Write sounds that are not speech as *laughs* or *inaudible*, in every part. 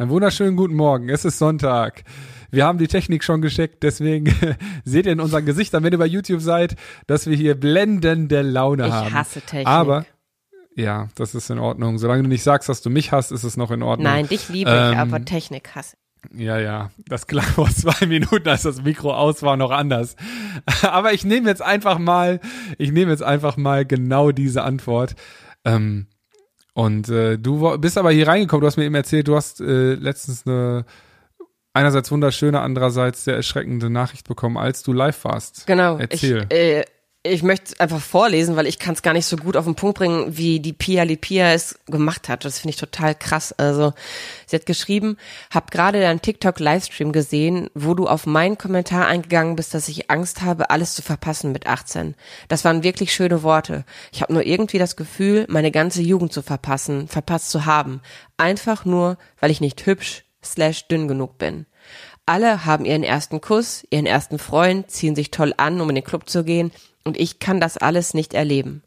Einen wunderschönen guten Morgen. Es ist Sonntag. Wir haben die Technik schon gescheckt, deswegen *laughs* seht ihr in unseren Gesichtern, wenn ihr bei YouTube seid, dass wir hier blendende Laune ich haben. Ich hasse Technik. Aber ja, das ist in Ordnung. Solange du nicht sagst, dass du mich hast, ist es noch in Ordnung. Nein, dich liebe Ähm, ich, aber Technik hasse. Ja, ja, das klang *laughs* vor zwei Minuten, als das Mikro aus war, noch anders. *laughs* Aber ich nehme jetzt einfach mal, ich nehme jetzt einfach mal genau diese Antwort. Ähm, und äh, du bist aber hier reingekommen, du hast mir eben erzählt, du hast äh, letztens eine einerseits wunderschöne, andererseits sehr erschreckende Nachricht bekommen, als du live warst. Genau. Erzähl. Ich, äh, ich möchte einfach vorlesen, weil ich kann es gar nicht so gut auf den Punkt bringen, wie die Pia Lipia es gemacht hat. Das finde ich total krass. Also sie hat geschrieben, hab gerade deinen TikTok-Livestream gesehen, wo du auf meinen Kommentar eingegangen bist, dass ich Angst habe, alles zu verpassen mit 18. Das waren wirklich schöne Worte. Ich habe nur irgendwie das Gefühl, meine ganze Jugend zu verpassen, verpasst zu haben. Einfach nur, weil ich nicht hübsch slash dünn genug bin. Alle haben ihren ersten Kuss, ihren ersten Freund, ziehen sich toll an, um in den Club zu gehen, und ich kann das alles nicht erleben.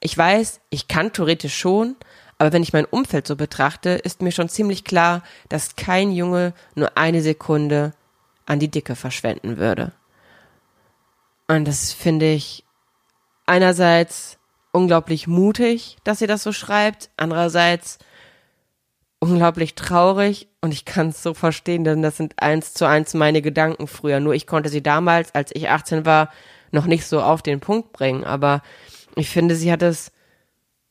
Ich weiß, ich kann theoretisch schon, aber wenn ich mein Umfeld so betrachte, ist mir schon ziemlich klar, dass kein Junge nur eine Sekunde an die Dicke verschwenden würde. Und das finde ich einerseits unglaublich mutig, dass sie das so schreibt, andererseits unglaublich traurig und ich kann es so verstehen, denn das sind eins zu eins meine Gedanken früher. Nur ich konnte sie damals, als ich 18 war, noch nicht so auf den Punkt bringen. Aber ich finde, sie hat es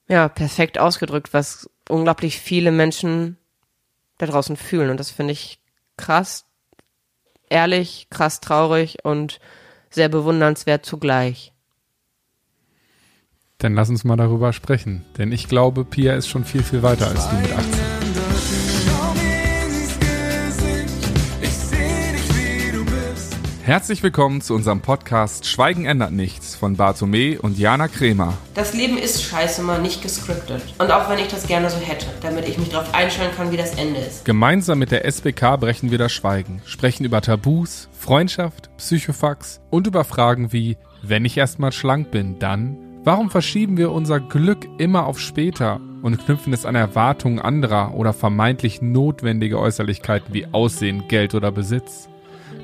ja perfekt ausgedrückt, was unglaublich viele Menschen da draußen fühlen. Und das finde ich krass, ehrlich, krass traurig und sehr bewundernswert zugleich. Dann lass uns mal darüber sprechen. Denn ich glaube, Pia ist schon viel, viel weiter als du mit 18. Herzlich willkommen zu unserem Podcast Schweigen ändert nichts von Bartome und Jana Kremer. Das Leben ist scheiße mal nicht gescriptet. Und auch wenn ich das gerne so hätte, damit ich mich darauf einstellen kann, wie das Ende ist. Gemeinsam mit der SBK brechen wir das Schweigen, sprechen über Tabus, Freundschaft, Psychofax und über Fragen wie, wenn ich erstmal schlank bin, dann? Warum verschieben wir unser Glück immer auf später und knüpfen es an Erwartungen anderer oder vermeintlich notwendige Äußerlichkeiten wie Aussehen, Geld oder Besitz?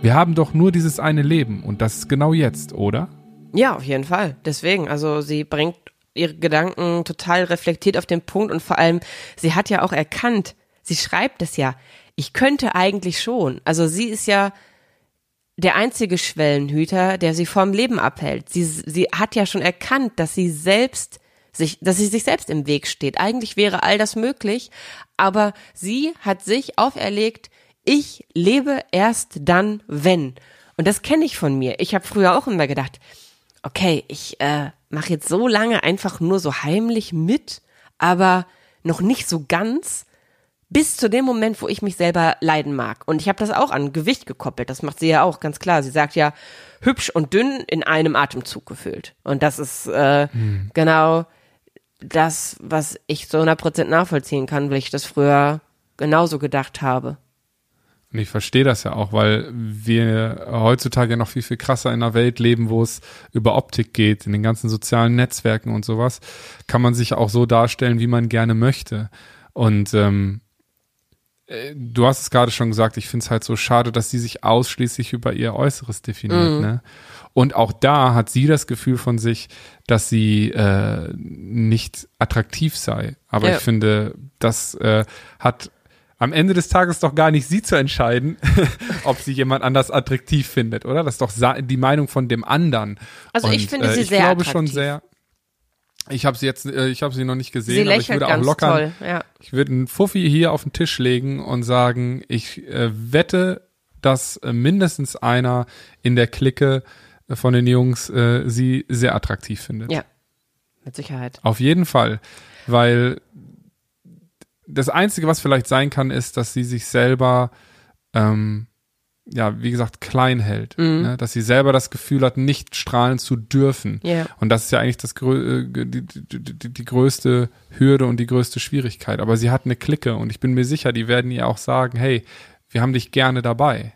Wir haben doch nur dieses eine Leben und das ist genau jetzt, oder? Ja, auf jeden Fall. Deswegen, also sie bringt ihre Gedanken total reflektiert auf den Punkt und vor allem, sie hat ja auch erkannt, sie schreibt es ja, ich könnte eigentlich schon. Also sie ist ja der einzige Schwellenhüter, der sie vom Leben abhält. Sie, sie hat ja schon erkannt, dass sie selbst sich, dass sie sich selbst im Weg steht. Eigentlich wäre all das möglich, aber sie hat sich auferlegt, ich lebe erst dann, wenn. Und das kenne ich von mir. Ich habe früher auch immer gedacht, okay, ich äh, mache jetzt so lange einfach nur so heimlich mit, aber noch nicht so ganz, bis zu dem Moment, wo ich mich selber leiden mag. Und ich habe das auch an Gewicht gekoppelt. Das macht sie ja auch ganz klar. Sie sagt ja, hübsch und dünn in einem Atemzug gefüllt. Und das ist äh, genau das, was ich zu 100% nachvollziehen kann, weil ich das früher genauso gedacht habe. Und ich verstehe das ja auch, weil wir heutzutage noch viel, viel krasser in einer Welt leben, wo es über Optik geht, in den ganzen sozialen Netzwerken und sowas, kann man sich auch so darstellen, wie man gerne möchte. Und ähm, äh, du hast es gerade schon gesagt, ich finde es halt so schade, dass sie sich ausschließlich über ihr Äußeres definiert. Ne? Und auch da hat sie das Gefühl von sich, dass sie äh, nicht attraktiv sei. Aber Ja. ich finde, das äh, hat am Ende des Tages doch gar nicht sie zu entscheiden, *laughs* ob sie jemand anders attraktiv findet, oder? Das ist doch die Meinung von dem anderen. Also ich Und, finde äh, sie ich sehr glaube schon attraktiv. sehr. Ich habe sie jetzt, äh, ich habe sie noch nicht gesehen, Sie aber ich würde auch locker, ja. ich würde einen Fuffi hier auf den Tisch legen und sagen, ich äh, wette, dass äh, mindestens einer in der Clique äh, von den Jungs äh, sie sehr attraktiv findet. Ja, mit Sicherheit. Auf jeden Fall, weil das Einzige, was vielleicht sein kann, ist, dass sie sich selber, ähm, ja, wie gesagt, klein hält. Ne? Dass sie selber das Gefühl hat, nicht strahlen zu dürfen. Ja. Und das ist ja eigentlich das äh, die, die, die, die größte Hürde und die größte Schwierigkeit. Aber sie hat eine Clique und ich bin mir sicher, die werden ihr auch sagen, hey, wir haben dich gerne dabei.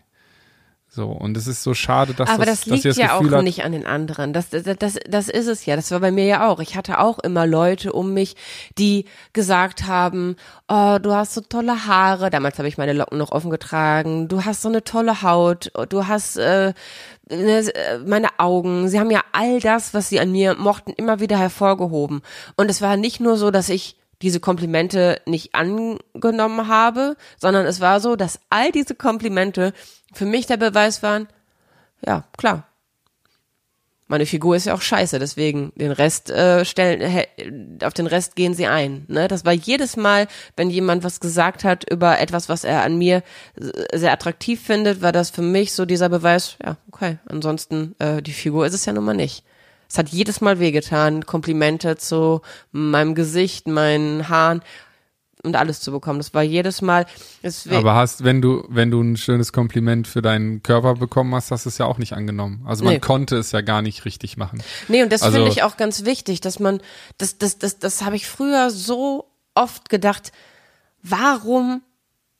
So, und es ist so schade, dass Aber das, das liegt das ja Gefühl auch hat, nicht an den anderen. Das, das, das, das ist es ja. Das war bei mir ja auch. Ich hatte auch immer Leute um mich, die gesagt haben, oh, du hast so tolle Haare. Damals habe ich meine Locken noch offen getragen. Du hast so eine tolle Haut. Du hast äh, ne, meine Augen. Sie haben ja all das, was sie an mir mochten, immer wieder hervorgehoben. Und es war nicht nur so, dass ich diese Komplimente nicht angenommen habe, sondern es war so, dass all diese Komplimente für mich der Beweis waren, ja, klar. Meine Figur ist ja auch scheiße, deswegen den Rest äh, stellen, auf den Rest gehen sie ein. Ne? Das war jedes Mal, wenn jemand was gesagt hat über etwas, was er an mir äh, sehr attraktiv findet, war das für mich so dieser Beweis, ja, okay, ansonsten äh, die Figur ist es ja nun mal nicht. Es hat jedes Mal wehgetan, Komplimente zu meinem Gesicht, meinen Haaren und alles zu bekommen. Das war jedes Mal. Aber hast, wenn du, wenn du ein schönes Kompliment für deinen Körper bekommen hast, hast du es ja auch nicht angenommen. Also man Nee. konnte es ja gar nicht richtig machen. Nee, und das Also- finde ich auch ganz wichtig, dass man, das, das, das, das habe ich früher so oft gedacht, warum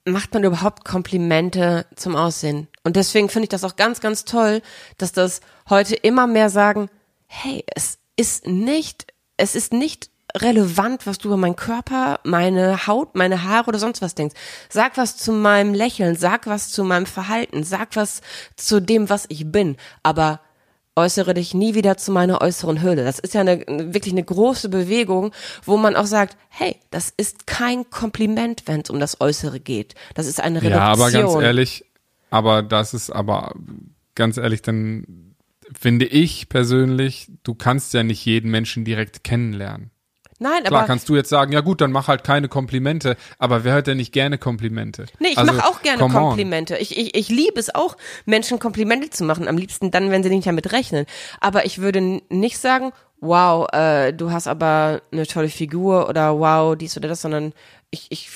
macht man überhaupt Komplimente zum Aussehen? Und deswegen finde ich das auch ganz, ganz toll, dass das heute immer mehr sagen, hey, es ist nicht, es ist nicht relevant, was du über meinen Körper, meine Haut, meine Haare oder sonst was denkst. Sag was zu meinem Lächeln, sag was zu meinem Verhalten, sag was zu dem, was ich bin. Aber äußere dich nie wieder zu meiner äußeren Hülle. Das ist ja eine, wirklich eine große Bewegung, wo man auch sagt, hey, das ist kein Kompliment, wenn es um das Äußere geht. Das ist eine Reduktion. Ja, aber ganz ehrlich, aber das ist aber ganz ehrlich, dann finde ich persönlich, du kannst ja nicht jeden Menschen direkt kennenlernen. Nein, Klar aber kannst du jetzt sagen, ja gut, dann mach halt keine Komplimente, aber wer hört denn nicht gerne Komplimente? Nee, ich Also, mache auch gerne. Komplimente. Ich, ich, ich liebe es auch, Menschen Komplimente zu machen. Am liebsten dann, wenn sie nicht damit rechnen. Aber ich würde nicht sagen, wow, äh, du hast aber eine tolle Figur oder wow, dies oder das, sondern ich, ich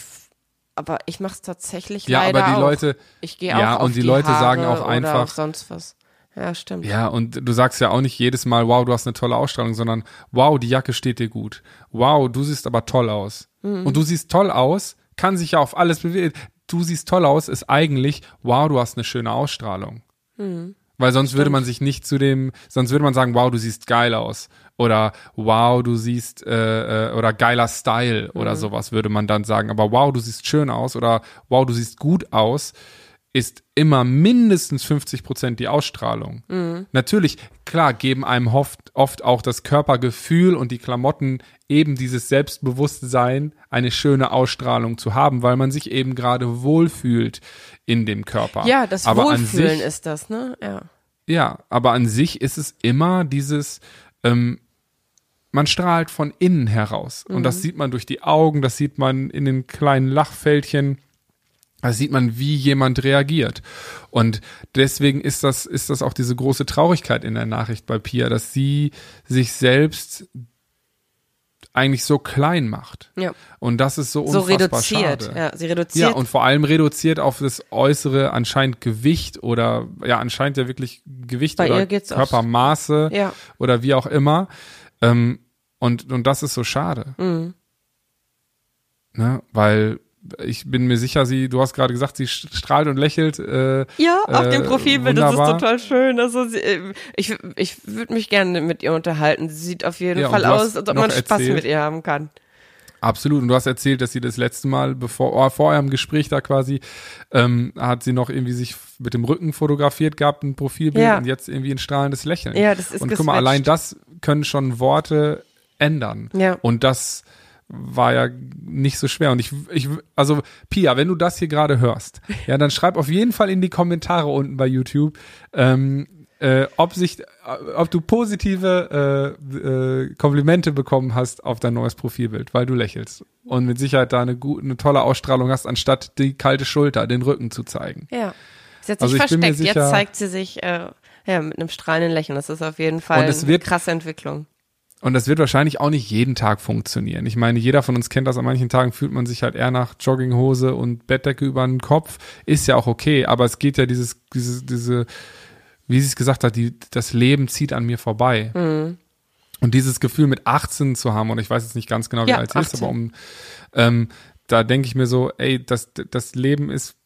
aber ich mache es tatsächlich Ja, leider aber die auch. Leute, ich gehe auch ja, und die Leute Haare sagen auch einfach- sonst was. Ja, stimmt. Ja, und du sagst ja auch nicht jedes Mal, wow, du hast eine tolle Ausstrahlung, sondern wow, die Jacke steht dir gut. Wow, du siehst aber toll aus. Mhm. Und du siehst toll aus, kann sich ja auf alles bewegen. Du siehst toll aus, ist eigentlich, wow, du hast eine schöne Ausstrahlung. Mhm. Weil sonst würde man sich nicht zu dem, sonst würde man sagen, wow, du siehst geil aus. Oder wow, du siehst, äh, äh, oder geiler Style oder Mhm. sowas würde man dann sagen. Aber wow, du siehst schön aus oder wow, du siehst gut aus, ist immer mindestens 50 Prozent die Ausstrahlung. Mhm. Natürlich, klar, geben einem oft, oft auch das Körpergefühl und die Klamotten eben dieses Selbstbewusstsein, eine schöne Ausstrahlung zu haben, weil man sich eben gerade wohlfühlt in dem Körper. Ja, das Aber Wohlfühlen sich, ist das, ne? Ja. ja, aber an sich ist es immer dieses, ähm, man strahlt von innen heraus. Und Mhm. das sieht man durch die Augen, das sieht man in den kleinen Lachfältchen. Da sieht man, wie jemand reagiert. Und deswegen ist das, ist das auch diese große Traurigkeit in der Nachricht bei Pia, dass sie sich selbst eigentlich so klein macht. Ja. Und das ist so So unfassbar reduziert. schade. Ja, sie reduziert. Ja, und vor allem reduziert auf das äußere anscheinend Gewicht oder ja, anscheinend ja wirklich Gewicht Bei oder Körpermaße Ja. oder wie auch immer. Ähm, und, und das ist so schade. Mhm. Ne? Weil ich bin mir sicher, sie, du hast gerade gesagt, sie strahlt und lächelt. Äh, Ja, auf äh, dem Profilbild, das ist total schön. Also sie, äh, ich, ich würde mich gerne mit ihr unterhalten. Sie sieht auf jeden Ja, Fall aus, als ob man Spaß erzählt- mit ihr haben kann. Absolut. Und du hast erzählt, dass sie das letzte Mal, bevor oh, vor eurem Gespräch da quasi, ähm, hat sie noch irgendwie sich mit dem Rücken fotografiert gehabt, ein Profilbild Ja. und jetzt irgendwie ein strahlendes Lächeln. Ja, das ist Und guck mal, geswitcht. allein das können schon Worte ändern. Ja. Und das war ja nicht so schwer. Und ich, ich, also Pia, wenn du das hier gerade hörst, ja, dann schreib auf jeden Fall in die Kommentare unten bei YouTube, ähm, äh, ob sich, äh, ob du positive äh, äh, Komplimente bekommen hast auf dein neues Profilbild, weil du lächelst und mit Sicherheit da eine gute, eine tolle Ausstrahlung hast, anstatt die kalte Schulter, den Rücken zu zeigen. Ja. Sie hat sich Also ich bin mir versteckt. sicher- Jetzt zeigt sie sich äh, ja, mit einem strahlenden Lächeln. Das ist auf jeden Fall Und es eine wird- krasse Entwicklung. Und das wird wahrscheinlich auch nicht jeden Tag funktionieren. Ich meine, jeder von uns kennt das. An manchen Tagen fühlt man sich halt eher nach Jogginghose und Bettdecke über den Kopf. Ist ja auch okay. Aber es geht ja dieses, diese, diese, wie sie es gesagt hat, die, das Leben zieht an mir vorbei. Mhm. Und dieses Gefühl mit 18 zu haben, und ich weiß jetzt nicht ganz genau, wie Ja, alt sie ist, 18. aber um, ähm, da denke ich mir so, ey, das, das Leben ist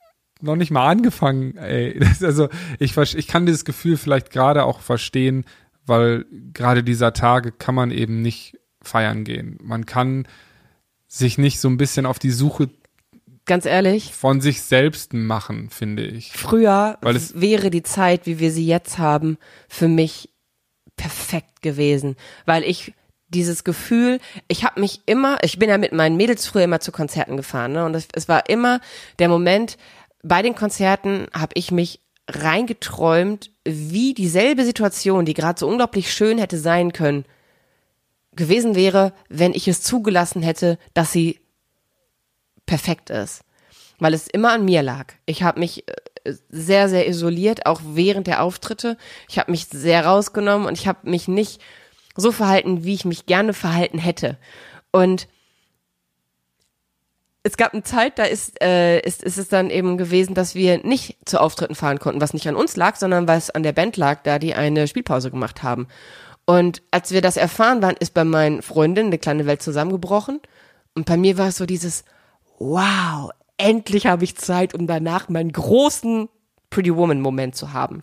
noch nicht mal angefangen, ey. Das, *laughs* also ich, ich kann dieses Gefühl vielleicht gerade auch verstehen, weil gerade dieser Tage kann man eben nicht feiern gehen. Man kann sich nicht so ein bisschen auf die Suche ganz ehrlich von sich selbst machen, finde ich. Früher Weil es wäre die Zeit, wie wir sie jetzt haben, für mich perfekt gewesen, weil ich dieses Gefühl, ich habe mich immer, ich bin ja mit meinen Mädels früher immer zu Konzerten gefahren, ne? Und es, es war immer der Moment, bei den Konzerten habe ich mich reingeträumt, wie dieselbe Situation, die gerade so unglaublich schön hätte sein können, gewesen wäre, wenn ich es zugelassen hätte, dass sie perfekt ist. Weil es immer an mir lag. Ich habe mich äh, sehr, sehr isoliert, auch während der Auftritte. Ich habe mich sehr rausgenommen und ich habe mich nicht so verhalten, wie ich mich gerne verhalten hätte. Und es gab eine Zeit, da ist, äh, ist, ist es dann eben gewesen, dass wir nicht zu Auftritten fahren konnten, was nicht an uns lag, sondern es an der Band lag, da die eine Spielpause gemacht haben. Und als wir das erfahren waren, ist bei meinen Freundinnen eine kleine Welt zusammengebrochen. Und bei mir war es so dieses, wow, endlich habe ich Zeit, um danach meinen großen Pretty Woman Moment zu haben.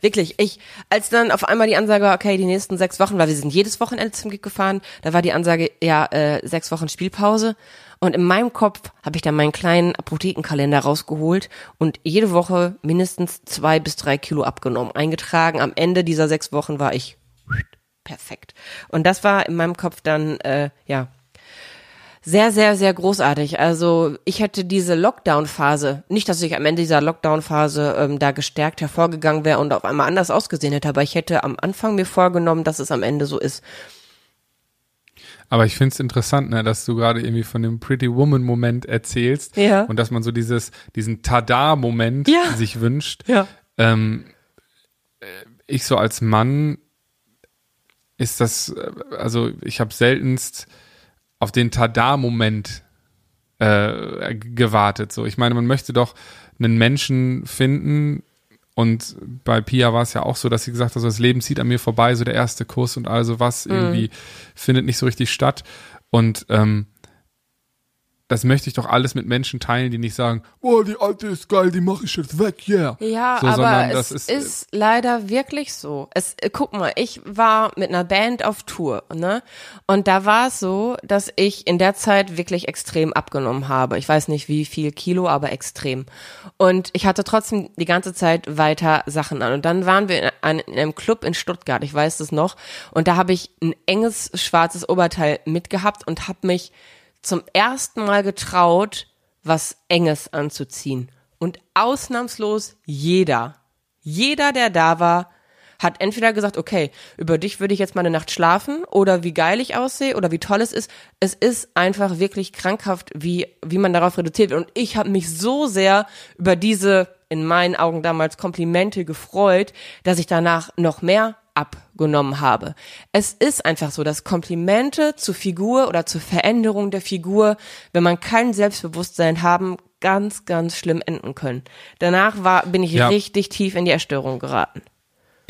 Wirklich, ich, als dann auf einmal die Ansage, war, okay, die nächsten sechs Wochen, weil wir sind jedes Wochenende zum Gig gefahren, da war die Ansage, ja, äh, sechs Wochen Spielpause. Und in meinem Kopf habe ich dann meinen kleinen Apothekenkalender rausgeholt und jede Woche mindestens zwei bis drei Kilo abgenommen, eingetragen. Am Ende dieser sechs Wochen war ich perfekt. Und das war in meinem Kopf dann, äh, ja, sehr, sehr, sehr großartig. Also ich hätte diese Lockdown-Phase, nicht, dass ich am Ende dieser Lockdown-Phase ähm, da gestärkt hervorgegangen wäre und auf einmal anders ausgesehen hätte, aber ich hätte am Anfang mir vorgenommen, dass es am Ende so ist. Aber ich finde es interessant, ne, dass du gerade irgendwie von dem Pretty Woman-Moment erzählst ja. und dass man so dieses, diesen Tada-Moment ja. sich wünscht. Ja. Ähm, äh, ich so als Mann ist das, äh, also ich habe seltenst auf den Tada-Moment äh, gewartet. So, ich meine, man möchte doch einen Menschen finden, und bei Pia war es ja auch so, dass sie gesagt hat, so das Leben zieht an mir vorbei, so der erste Kuss und also was mhm. irgendwie findet nicht so richtig statt. Und ähm, das möchte ich doch alles mit Menschen teilen, die nicht sagen, oh, die alte ist geil, die mache ich jetzt weg, yeah. Ja, so, aber es ist, ist, leider wirklich so. Es, äh, guck mal, ich war mit einer Band auf Tour, ne? Und da war es so, dass ich in der Zeit wirklich extrem abgenommen habe. Ich weiß nicht wie viel Kilo, aber extrem. Und ich hatte trotzdem die ganze Zeit weiter Sachen an. Und dann waren wir in, in einem Club in Stuttgart, ich weiß das noch. Und da habe ich ein enges schwarzes Oberteil mitgehabt und habe mich zum ersten Mal getraut, was Enges anzuziehen. Und ausnahmslos jeder, jeder, der da war, hat entweder gesagt, okay, über dich würde ich jetzt mal eine Nacht schlafen oder wie geil ich aussehe oder wie toll es ist. Es ist einfach wirklich krankhaft, wie, wie man darauf reduziert wird. Und ich habe mich so sehr über diese, in meinen Augen damals Komplimente gefreut, dass ich danach noch mehr abgenommen habe. Es ist einfach so, dass Komplimente zur Figur oder zur Veränderung der Figur, wenn man kein Selbstbewusstsein haben, ganz, ganz schlimm enden können. Danach war, bin ich ja. richtig tief in die Erstörung geraten.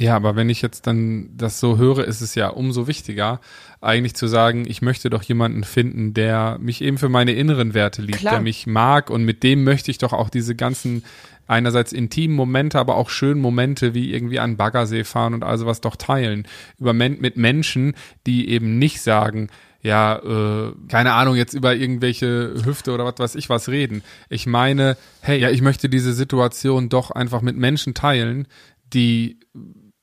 Ja, aber wenn ich jetzt dann das so höre, ist es ja umso wichtiger, eigentlich zu sagen, ich möchte doch jemanden finden, der mich eben für meine inneren Werte liebt, Klar. der mich mag und mit dem möchte ich doch auch diese ganzen einerseits intimen Momente, aber auch schönen Momente wie irgendwie an Baggersee fahren und also was doch teilen. Über mit Menschen, die eben nicht sagen, ja, äh, keine Ahnung, jetzt über irgendwelche Hüfte oder was weiß ich was reden. Ich meine, hey, ja, ich möchte diese Situation doch einfach mit Menschen teilen, die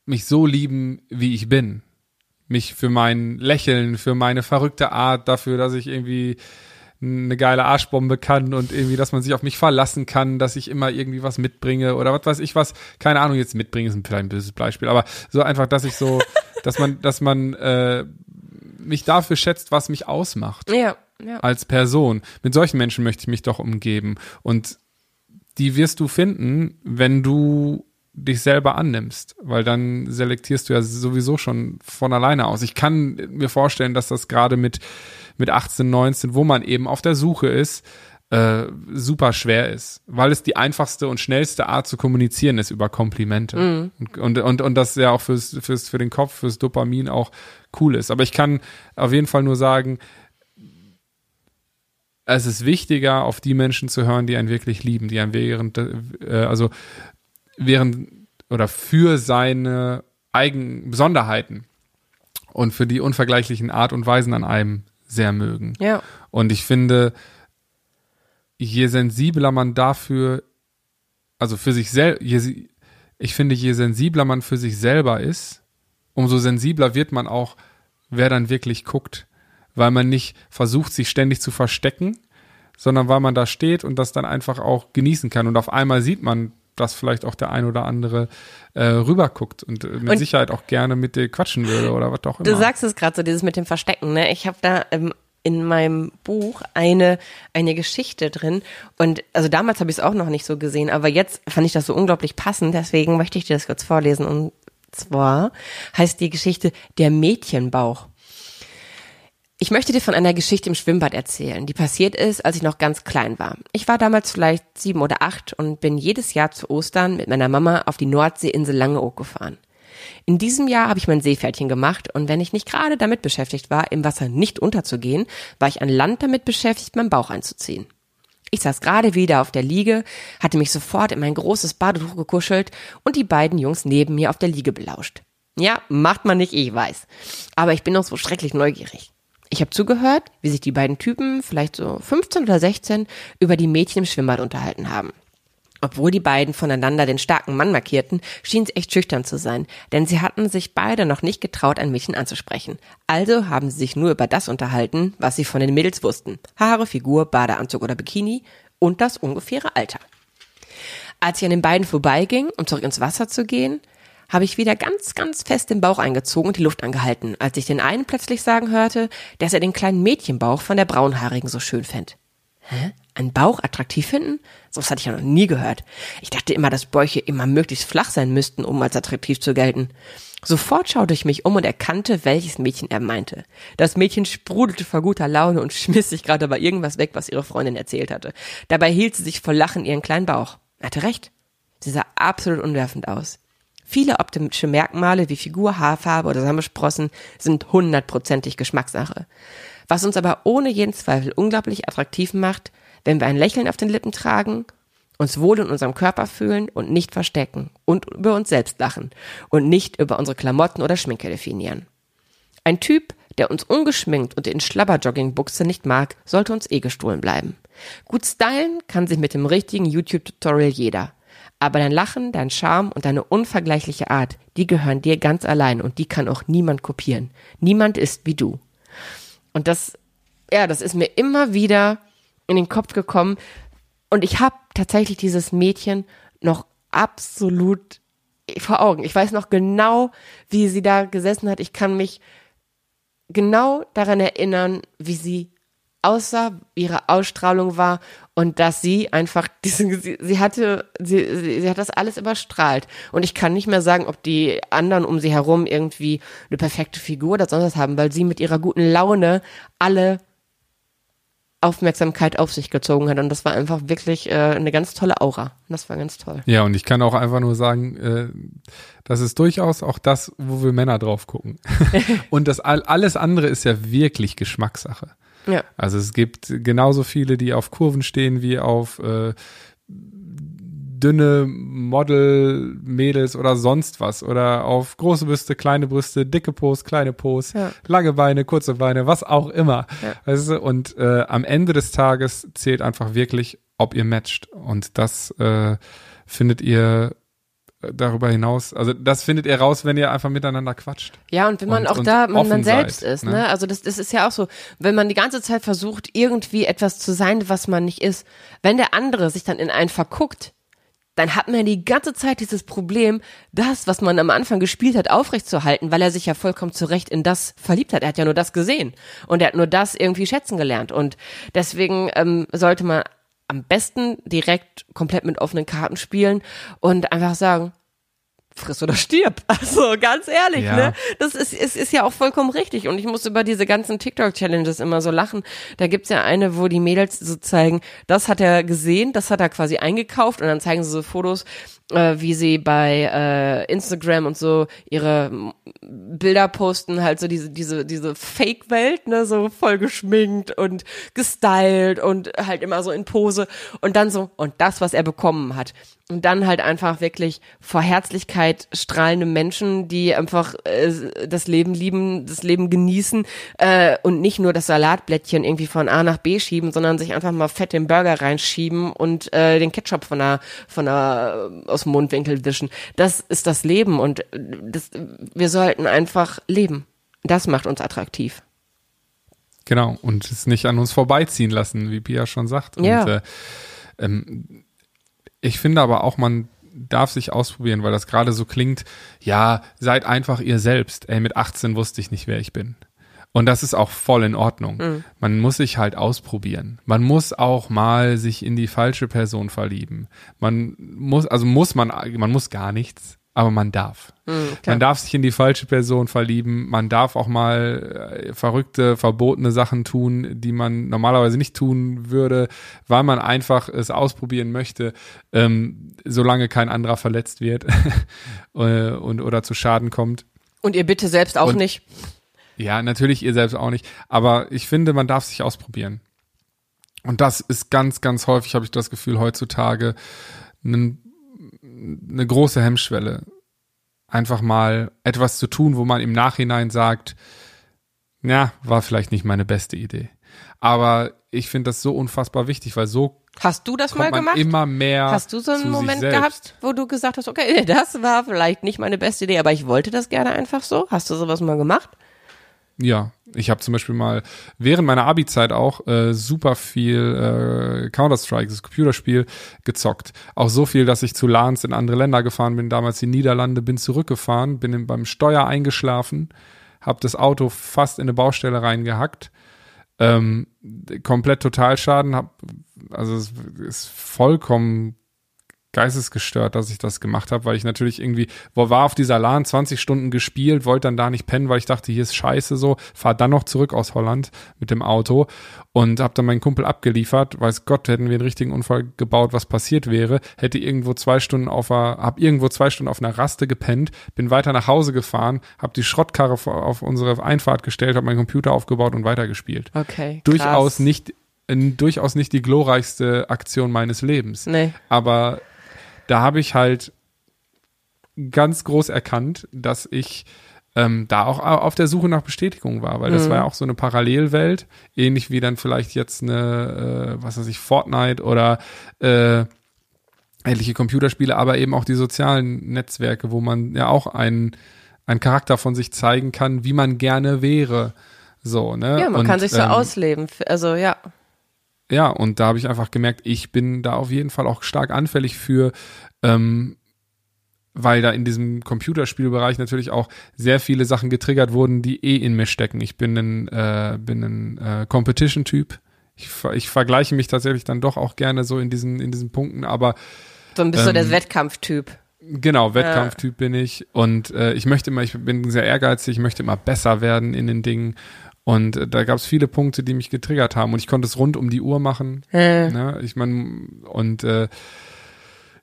mich so lieben, wie ich bin. Mich für mein Lächeln, für meine verrückte Art, dafür, dass ich irgendwie eine geile Arschbombe kann und irgendwie, dass man sich auf mich verlassen kann, dass ich immer irgendwie was mitbringe oder was weiß ich was. Keine Ahnung, jetzt mitbringen ist ein vielleicht ein böses Beispiel, aber so einfach, dass ich so, *laughs* dass man, dass man äh, mich dafür schätzt, was mich ausmacht. Ja, ja. Als Person. Mit solchen Menschen möchte ich mich doch umgeben. Und die wirst du finden, wenn du dich selber annimmst, weil dann selektierst du ja sowieso schon von alleine aus. Ich kann mir vorstellen, dass das gerade mit mit 18, 19, wo man eben auf der Suche ist, äh, super schwer ist, weil es die einfachste und schnellste Art zu kommunizieren ist über Komplimente. Mhm. Und, und, und, und das ja auch fürs, fürs, für den Kopf, fürs Dopamin auch cool ist. Aber ich kann auf jeden Fall nur sagen, es ist wichtiger, auf die Menschen zu hören, die einen wirklich lieben, die einen während, äh, also während oder für seine eigenen Besonderheiten und für die unvergleichlichen Art und Weisen an einem sehr mögen. Ja. Und ich finde, je sensibler man dafür, also für sich selbst, ich finde, je sensibler man für sich selber ist, umso sensibler wird man auch, wer dann wirklich guckt. Weil man nicht versucht, sich ständig zu verstecken, sondern weil man da steht und das dann einfach auch genießen kann. Und auf einmal sieht man, dass vielleicht auch der ein oder andere äh, rüberguckt und äh, mit und Sicherheit auch gerne mit dir quatschen würde oder was auch immer. Du sagst es gerade so, dieses mit dem Verstecken, ne? Ich habe da ähm, in meinem Buch eine, eine Geschichte drin. Und also damals habe ich es auch noch nicht so gesehen, aber jetzt fand ich das so unglaublich passend, deswegen möchte ich dir das kurz vorlesen. Und zwar heißt die Geschichte Der Mädchenbauch. Ich möchte dir von einer Geschichte im Schwimmbad erzählen, die passiert ist, als ich noch ganz klein war. Ich war damals vielleicht sieben oder acht und bin jedes Jahr zu Ostern mit meiner Mama auf die Nordseeinsel Langeoog gefahren. In diesem Jahr habe ich mein Seepferdchen gemacht und wenn ich nicht gerade damit beschäftigt war, im Wasser nicht unterzugehen, war ich an Land damit beschäftigt, meinen Bauch einzuziehen. Ich saß gerade wieder auf der Liege, hatte mich sofort in mein großes Badetuch gekuschelt und die beiden Jungs neben mir auf der Liege belauscht. Ja, macht man nicht, ich weiß. Aber ich bin noch so schrecklich neugierig. Ich habe zugehört, wie sich die beiden Typen, vielleicht so 15 oder 16, über die Mädchen im Schwimmbad unterhalten haben. Obwohl die beiden voneinander den starken Mann markierten, schien sie echt schüchtern zu sein, denn sie hatten sich beide noch nicht getraut, ein Mädchen anzusprechen. Also haben sie sich nur über das unterhalten, was sie von den Mädels wussten. Haare, Figur, Badeanzug oder Bikini und das ungefähre Alter. Als ich an den beiden vorbeiging, um zurück ins Wasser zu gehen, habe ich wieder ganz, ganz fest den Bauch eingezogen und die Luft angehalten, als ich den einen plötzlich sagen hörte, dass er den kleinen Mädchenbauch von der Braunhaarigen so schön fänd. Hä? Einen Bauch attraktiv finden? So was hatte ich ja noch nie gehört. Ich dachte immer, dass Bäuche immer möglichst flach sein müssten, um als attraktiv zu gelten. Sofort schaute ich mich um und erkannte, welches Mädchen er meinte. Das Mädchen sprudelte vor guter Laune und *laughs* schmiss sich gerade bei irgendwas weg, was ihre Freundin erzählt hatte. Dabei hielt sie sich vor Lachen ihren kleinen Bauch. Er hatte recht. Sie sah absolut unwerfend aus. Viele optische Merkmale wie Figur, Haarfarbe oder Sammelsprossen sind hundertprozentig Geschmackssache. Was uns aber ohne jeden Zweifel unglaublich attraktiv macht, wenn wir ein Lächeln auf den Lippen tragen, uns wohl in unserem Körper fühlen und nicht verstecken und über uns selbst lachen und nicht über unsere Klamotten oder Schminke definieren. Ein Typ, der uns ungeschminkt und in Schlabberjoggingbuchse nicht mag, sollte uns eh gestohlen bleiben. Gut stylen kann sich mit dem richtigen YouTube-Tutorial jeder. Aber dein Lachen, dein Charme und deine unvergleichliche Art, die gehören dir ganz allein und die kann auch niemand kopieren. Niemand ist wie du. Und das, ja, das ist mir immer wieder in den Kopf gekommen. Und ich habe tatsächlich dieses Mädchen noch absolut vor Augen. Ich weiß noch genau, wie sie da gesessen hat. Ich kann mich genau daran erinnern, wie sie aussah, ihre Ausstrahlung war und dass sie einfach *laughs* diese, sie, sie hatte, sie, sie, sie hat das alles überstrahlt. Und ich kann nicht mehr sagen, ob die anderen um sie herum irgendwie eine perfekte Figur oder sonst was haben, weil sie mit ihrer guten Laune alle Aufmerksamkeit auf sich gezogen hat. Und das war einfach wirklich äh, eine ganz tolle Aura. Das war ganz toll. Ja, und ich kann auch einfach nur sagen, äh, das ist durchaus auch das, wo wir Männer drauf gucken. *laughs* und das alles andere ist ja wirklich Geschmackssache. Ja. Also es gibt genauso viele, die auf Kurven stehen, wie auf äh, dünne Model-Mädels oder sonst was. Oder auf große Brüste, kleine Brüste, dicke Pose, kleine Pose, ja. lange Beine, kurze Beine, was auch immer. Ja. Weißt du? Und äh, am Ende des Tages zählt einfach wirklich, ob ihr matcht. Und das äh, findet ihr darüber hinaus, also das findet ihr raus, wenn ihr einfach miteinander quatscht. Ja, und wenn man und, auch da man, man selbst seid, ist, ne? ne? Also das, das ist ja auch so, wenn man die ganze Zeit versucht, irgendwie etwas zu sein, was man nicht ist, wenn der andere sich dann in einen verguckt, dann hat man die ganze Zeit dieses Problem, das, was man am Anfang gespielt hat, aufrechtzuerhalten, weil er sich ja vollkommen zurecht in das verliebt hat. Er hat ja nur das gesehen und er hat nur das irgendwie schätzen gelernt. Und deswegen ähm, sollte man am besten direkt komplett mit offenen Karten spielen und einfach sagen, friss oder stirb. *laughs* Also ganz ehrlich, Ja. ne? Das ist, ist, ist ja auch vollkommen richtig. Und ich muss über diese ganzen TikTok-Challenges immer so lachen. Da gibt's ja eine, wo die Mädels so zeigen, das hat er gesehen, das hat er quasi eingekauft und dann zeigen sie so Fotos, äh, wie sie bei äh, Instagram und so ihre Bilder posten, halt so diese, diese, diese Fake-Welt, ne, so voll geschminkt und gestylt und halt immer so in Pose und dann so, und das, was er bekommen hat. Und dann halt einfach wirklich vor Herzlichkeit strahlende Menschen, die einfach äh, das Leben lieben, das Leben genießen äh, und nicht nur das Salatblättchen irgendwie von A nach B schieben, sondern sich einfach mal fett den Burger reinschieben und äh, den Ketchup von der, von der, aus dem Mundwinkel wischen. Das ist das Leben und äh, das, wir sollten einfach leben. Das macht uns attraktiv. Genau, und es nicht an uns vorbeiziehen lassen, wie Pia schon sagt. Ja. Und, äh, ähm, ich finde aber auch, man darf sich ausprobieren, weil das gerade so klingt, ja, seid einfach ihr selbst. Ey, mit 18 wusste ich nicht, wer ich bin. Und das ist auch voll in Ordnung. Man muss sich halt ausprobieren. Man muss auch mal sich in die falsche Person verlieben. Man muss, also muss man, man muss gar nichts, aber man darf. man darf sich in die falsche Person verlieben. Man darf auch mal äh, verrückte, verbotene Sachen tun, die man normalerweise nicht tun würde, weil man einfach es ausprobieren möchte, ähm, solange kein anderer verletzt wird *laughs* äh, und oder zu Schaden kommt. Und ihr bitte selbst auch Und- nicht. Ja, natürlich ihr selbst auch nicht. Aber ich finde, man darf sich ausprobieren. Und das ist ganz, ganz häufig, habe ich das Gefühl, heutzutage nen- eine große Hemmschwelle. Einfach mal etwas zu tun, wo man im Nachhinein sagt, ja, war vielleicht nicht meine beste Idee. Aber ich finde das so unfassbar wichtig, weil so Hast du das mal gemacht? immer mehr. Hast du so einen Moment gehabt, wo du gesagt hast, okay, *laughs* das war vielleicht nicht meine beste Idee, aber ich wollte das gerne einfach so? Hast du sowas mal gemacht? Ja, ich habe zum Beispiel mal während meiner Abi-Zeit auch äh, super viel äh, Counter-Strike, das Computerspiel, gezockt. Auch so viel, dass ich zu LANs in andere Länder gefahren bin, damals die Niederlande, bin zurückgefahren, bin in, beim Steuer eingeschlafen, habe das Auto fast in eine Baustelle reingehackt, ähm, komplett Totalschaden, hab, also es ist vollkommen geistesgestört, dass ich das gemacht habe, weil ich natürlich irgendwie, wo war auf dieser LAN 20 Stunden gespielt, wollte dann da nicht pennen, weil ich dachte, hier ist scheiße so, fahr dann noch zurück aus Holland mit dem Auto und habe dann meinen Kumpel abgeliefert, weiß Gott, hätten wir einen richtigen Unfall gebaut, was passiert wäre, hätte irgendwo zwei Stunden auf einer, hab irgendwo zwei Stunden auf einer Raste gepennt, bin weiter nach Hause gefahren, habe die Schrottkarre auf unsere Einfahrt gestellt, habe meinen Computer aufgebaut und weitergespielt. Okay. Durchaus krass. nicht, äh, durchaus nicht die glorreichste Aktion meines Lebens Nee. aber da habe ich halt ganz groß erkannt, dass ich ähm, da auch au- auf der Suche nach Bestätigung war, weil das war ja auch so eine Parallelwelt, ähnlich wie dann vielleicht jetzt eine, äh, was weiß ich, Fortnite oder äh, ähnliche Computerspiele, aber eben auch die sozialen Netzwerke, wo man ja auch einen, einen Charakter von sich zeigen kann, wie man gerne wäre. So, ne? Ja, man Und, kann sich so ähm, ausleben. Also ja. Ja, und da habe ich einfach gemerkt, ich bin da auf jeden Fall auch stark anfällig für, ähm, weil da in diesem Computerspielbereich natürlich auch sehr viele Sachen getriggert wurden, die eh in mir stecken. Ich bin ein, äh, bin ein äh, Competition-Typ. Ich, ich vergleiche mich tatsächlich dann doch auch gerne so in diesen, in diesen Punkten, aber So ein bisschen ähm, der Wettkampftyp. Genau, Wettkampftyp bin ich und äh, ich möchte immer, ich bin sehr ehrgeizig, ich möchte immer besser werden in den Dingen und da gab es viele Punkte, die mich getriggert haben und ich konnte es rund um die Uhr machen. Äh, Ne? Ich meine, und äh,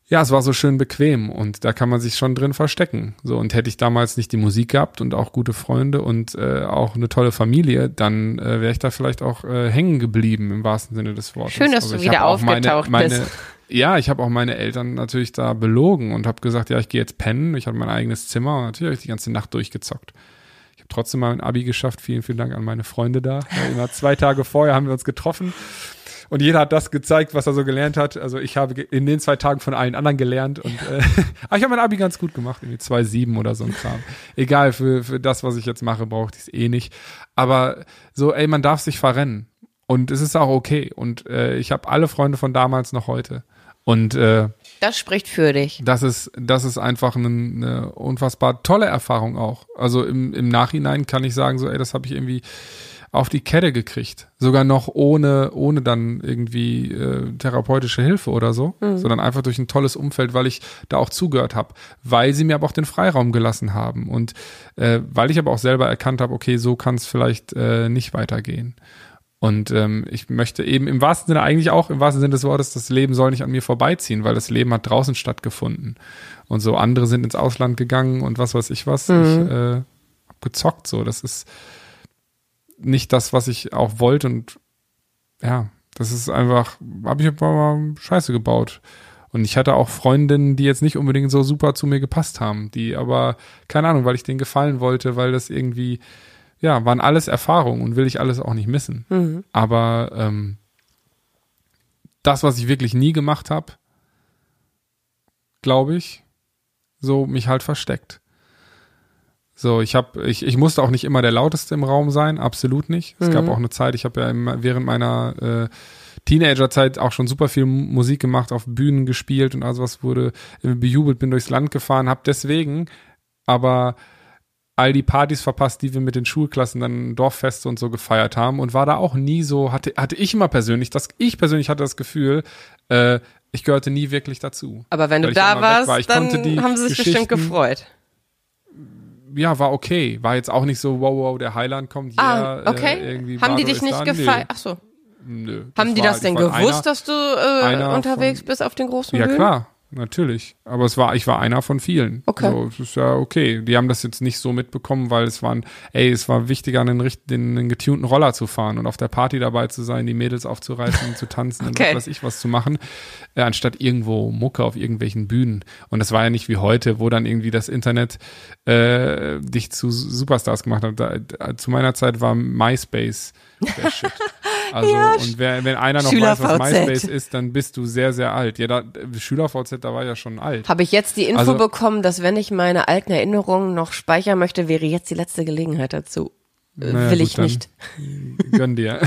ja, es war so schön bequem und da kann man sich schon drin verstecken. So, und hätte ich damals nicht die Musik gehabt und auch gute Freunde und äh, auch eine tolle Familie, dann äh, wäre ich da vielleicht auch äh, hängen geblieben im wahrsten Sinne des Wortes. Schön, dass du ich wieder hab auch meine, aufgetaucht meine, bist. Ja, ich habe auch meine Eltern natürlich da belogen und habe gesagt, ja, ich gehe jetzt pennen. Ich hatte mein eigenes Zimmer und natürlich habe ich die ganze Nacht durchgezockt. Ich habe trotzdem mal ein Abi geschafft. Vielen, vielen Dank an meine Freunde da. Immer zwei Tage vorher haben wir uns getroffen. Und jeder hat das gezeigt, was er so gelernt hat. Also ich habe in den zwei Tagen von allen anderen gelernt. Und äh, *laughs* aber ich habe mein Abi ganz gut gemacht, irgendwie 2,7 oder so ein Kram. Egal, für, für das, was ich jetzt mache, brauche ich es eh nicht. Aber so, ey, man darf sich verrennen. Und es ist auch okay. Und äh, ich habe alle Freunde von damals noch heute. Und äh, das spricht für dich. das ist, das ist einfach eine, eine unfassbar tolle Erfahrung auch. Also im, im Nachhinein kann ich sagen, so, ey, das habe ich irgendwie auf die Kette gekriegt. Sogar noch ohne, ohne dann irgendwie äh, therapeutische Hilfe oder so, mhm. sondern einfach durch ein tolles Umfeld, weil ich da auch zugehört habe, weil sie mir aber auch den Freiraum gelassen haben und äh, weil ich aber auch selber erkannt habe, okay, so kann es vielleicht äh, nicht weitergehen. Und ähm, ich möchte eben im wahrsten Sinne eigentlich auch, im wahrsten Sinne des Wortes, das Leben soll nicht an mir vorbeiziehen, weil das Leben hat draußen stattgefunden. Und so andere sind ins Ausland gegangen und was weiß ich was. Mhm. Ich äh, hab gezockt so. Das ist nicht das, was ich auch wollte. Und ja, das ist einfach, habe ich aber Scheiße gebaut. Und ich hatte auch Freundinnen, die jetzt nicht unbedingt so super zu mir gepasst haben, die aber, keine Ahnung, weil ich denen gefallen wollte, weil das irgendwie ja, waren alles Erfahrungen und will ich alles auch nicht missen. Mhm. Aber ähm, das, was ich wirklich nie gemacht habe, glaube ich, so mich halt versteckt. So, ich habe, ich, ich musste auch nicht immer der lauteste im Raum sein, absolut nicht. Es mhm. gab auch eine Zeit, ich habe ja im, während meiner äh, Teenagerzeit auch schon super viel Musik gemacht, auf Bühnen gespielt und also was wurde bejubelt, bin durchs Land gefahren, habe deswegen aber all die Partys verpasst, die wir mit den Schulklassen dann Dorffeste und so gefeiert haben und war da auch nie so, hatte, hatte ich immer persönlich, das, ich persönlich hatte das Gefühl, äh, ich gehörte nie wirklich dazu. Aber wenn du da warst, war. dann haben sie sich bestimmt gefreut. Ja, war okay. War jetzt auch nicht so, wow, wow, der Heiland kommt hier. Ah, okay. Äh, irgendwie haben die dich nicht gefeiert? Ach so. Nö. Haben die war, das denn gewusst, einer, dass du äh, unterwegs von, bist auf den großen Ja, Bühnen? klar natürlich. Aber es war, ich war einer von vielen. Okay. So, es ist ja okay. Die haben das jetzt nicht so mitbekommen, weil es waren, ey, es war wichtiger, einen, den, einen getunten Roller zu fahren und auf der Party dabei zu sein, die Mädels aufzureißen, zu tanzen okay. *laughs* und was weiß ich was zu machen, äh, anstatt irgendwo Mucke auf irgendwelchen Bühnen. Und das war ja nicht wie heute, wo dann irgendwie das Internet äh, dich zu Superstars gemacht hat. Da, zu meiner Zeit war MySpace der *laughs* Shit. Also, ja, und wer, wenn einer noch weiß, was MySpace ist, dann bist du sehr, sehr alt. Ja, da, SchülerVZ, da war ja schon alt. Habe ich jetzt die Info also, bekommen, dass wenn ich meine alten Erinnerungen noch speichern möchte, wäre jetzt die letzte Gelegenheit dazu. Äh, naja, Will gut, ich nicht. *laughs* Gönn dir.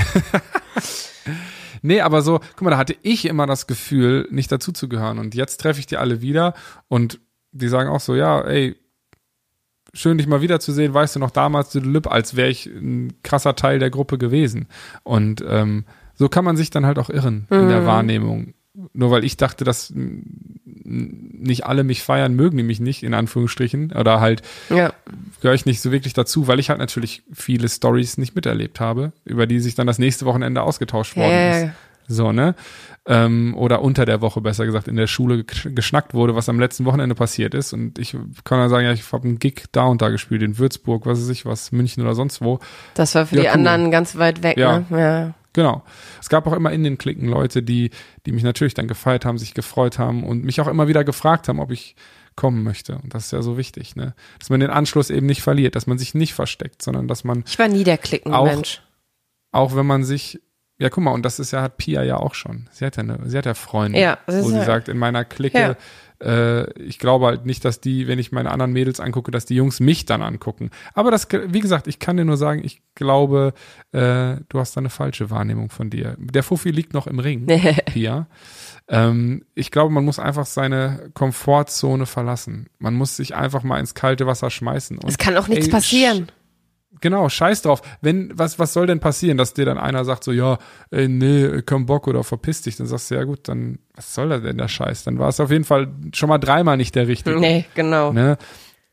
*laughs* nee, aber so, guck mal, da hatte ich immer das Gefühl, nicht dazuzugehören. Und jetzt treffe ich die alle wieder und die sagen auch so, ja, ey, schön, dich mal wiederzusehen. Weißt du noch damals, du Lip, als wäre ich ein krasser Teil der Gruppe gewesen. Und ähm, so kann man sich dann halt auch irren mhm. in der mhm. Wahrnehmung. Nur weil ich dachte, dass nicht alle mich feiern, mögen die mich nicht, in Anführungsstrichen. Oder halt ja. gehöre ich nicht so wirklich dazu, weil ich halt natürlich viele Stories nicht miterlebt habe, über die sich dann das nächste Wochenende ausgetauscht worden ja, ist. So, ne? ähm, oder unter der Woche besser gesagt in der Schule geschnackt wurde, was am letzten Wochenende passiert ist. Und ich kann dann sagen, ja, ich habe einen Gig da und da gespielt, in Würzburg, was weiß ich was, München oder sonst wo. Das war für ja, die cool. anderen ganz weit weg, ja. ne? Ja. Genau. Es gab auch immer in den Klicken Leute, die, die mich natürlich dann gefeiert haben, sich gefreut haben und mich auch immer wieder gefragt haben, ob ich kommen möchte. Und das ist ja so wichtig, ne? Dass man den Anschluss eben nicht verliert, dass man sich nicht versteckt, sondern dass man. Ich war nie der Klickenmensch. Auch, auch wenn man sich ja, guck mal, und das ist ja, hat Pia ja auch schon. Sie hat ja eine, sie hat ja Freunde, ja, wo sie sagt, in meiner Clique, ja. äh, ich glaube halt nicht, dass die, wenn ich meine anderen Mädels angucke, dass die Jungs mich dann angucken. Aber das, wie gesagt, ich kann dir nur sagen, ich glaube, äh, du hast da eine falsche Wahrnehmung von dir. Der Fuffi liegt noch im Ring, *laughs* Pia. Ähm, ich glaube, man muss einfach seine Komfortzone verlassen. Man muss sich einfach mal ins kalte Wasser schmeißen. Und, es kann auch nichts ey, passieren genau, scheiß drauf. Wenn, was, was soll denn passieren, dass dir dann einer sagt so, ja, ey, nee, komm Bock oder verpiss dich, dann sagst du, ja gut, dann, was soll da denn der Scheiß? Dann war es auf jeden Fall schon mal dreimal nicht der richtige. Nee, genau. Ne?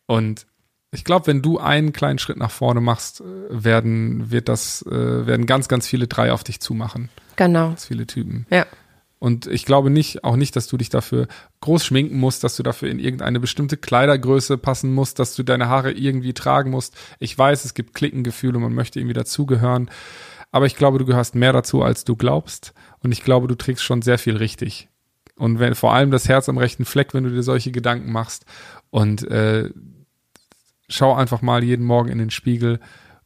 Und ich glaube, wenn du einen kleinen Schritt nach vorne machst, äh, werden, wird das, äh, werden ganz, ganz viele drei auf dich zumachen. Genau. Ganz viele Typen. Ja. Und ich glaube nicht, auch nicht, dass du dich dafür groß schminken musst, dass du dafür in irgendeine bestimmte Kleidergröße passen musst, dass du deine Haare irgendwie tragen musst. Ich weiß, es gibt Klickengefühle, man möchte irgendwie dazugehören. Aber ich glaube, du gehörst mehr dazu, als du glaubst. Und ich glaube, du trägst schon sehr viel richtig. Und wenn vor allem das Herz am rechten Fleck, wenn du dir solche Gedanken machst. Und äh, schau einfach mal jeden Morgen in den Spiegel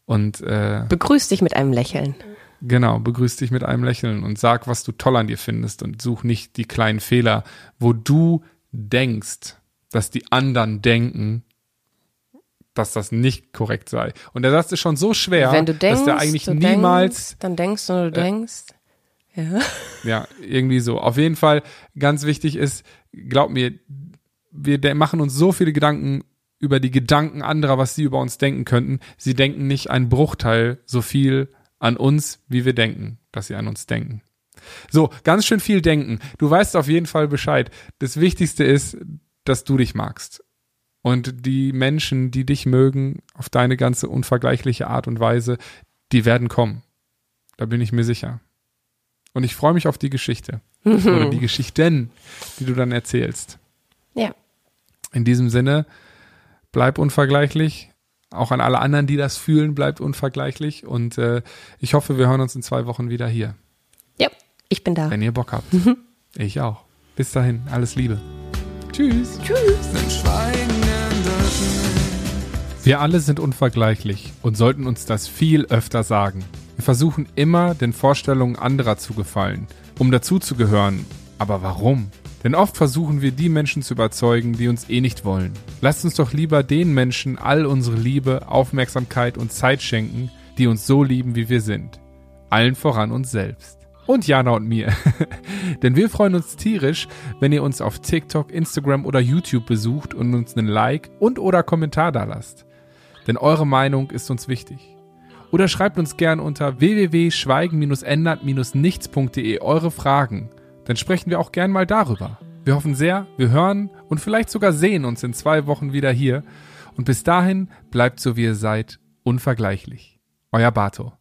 und äh, begrüß dich mit einem Lächeln. Genau, begrüß dich mit einem Lächeln und sag, was du toll an dir findest und such nicht die kleinen Fehler, wo du denkst, dass die anderen denken, dass das nicht korrekt sei. Und der Satz ist schon so schwer, Wenn du denkst, dass der eigentlich niemals. Denkst, dann denkst du, du äh, denkst. Ja. Ja, irgendwie so. Auf jeden Fall ganz wichtig ist, glaub mir, wir machen uns so viele Gedanken über die Gedanken anderer, was sie über uns denken könnten. Sie denken nicht einen Bruchteil so viel an uns, wie wir denken, dass sie an uns denken. So, ganz schön viel denken. Du weißt auf jeden Fall Bescheid. Das Wichtigste ist, dass du dich magst. Und die Menschen, die dich mögen, auf deine ganze unvergleichliche Art und Weise, die werden kommen. Da bin ich mir sicher. Und ich freue mich auf die Geschichte. *laughs* Oder die Geschichten, die du dann erzählst. Ja. In diesem Sinne, bleib unvergleichlich. Auch an alle anderen, die das fühlen, bleibt unvergleichlich. Und äh, ich hoffe, wir hören uns in zwei Wochen wieder hier. Ja, ich bin da. Wenn ihr Bock habt. ich auch. Bis dahin, alles Liebe. Tschüss. Tschüss. Wir alle sind unvergleichlich und sollten uns das viel öfter sagen. Wir versuchen immer, den Vorstellungen anderer zu gefallen, um dazuzugehören. Aber warum? Denn oft versuchen wir die Menschen zu überzeugen, die uns eh nicht wollen. Lasst uns doch lieber den Menschen all unsere Liebe, Aufmerksamkeit und Zeit schenken, die uns so lieben, wie wir sind. Allen voran uns selbst. Und Jana und mir. *laughs* Denn wir freuen uns tierisch, wenn ihr uns auf TikTok, Instagram oder YouTube besucht und uns einen Like und oder Kommentar da lasst. Denn eure Meinung ist uns wichtig. Oder schreibt uns gern unter www.schweigen-ändert-nichts.de eure Fragen. Dann sprechen wir auch gern mal darüber. Wir hoffen sehr, wir hören und vielleicht sogar sehen uns in zwei Wochen wieder hier. Und bis dahin bleibt so wie ihr seid, unvergleichlich. Euer Bato.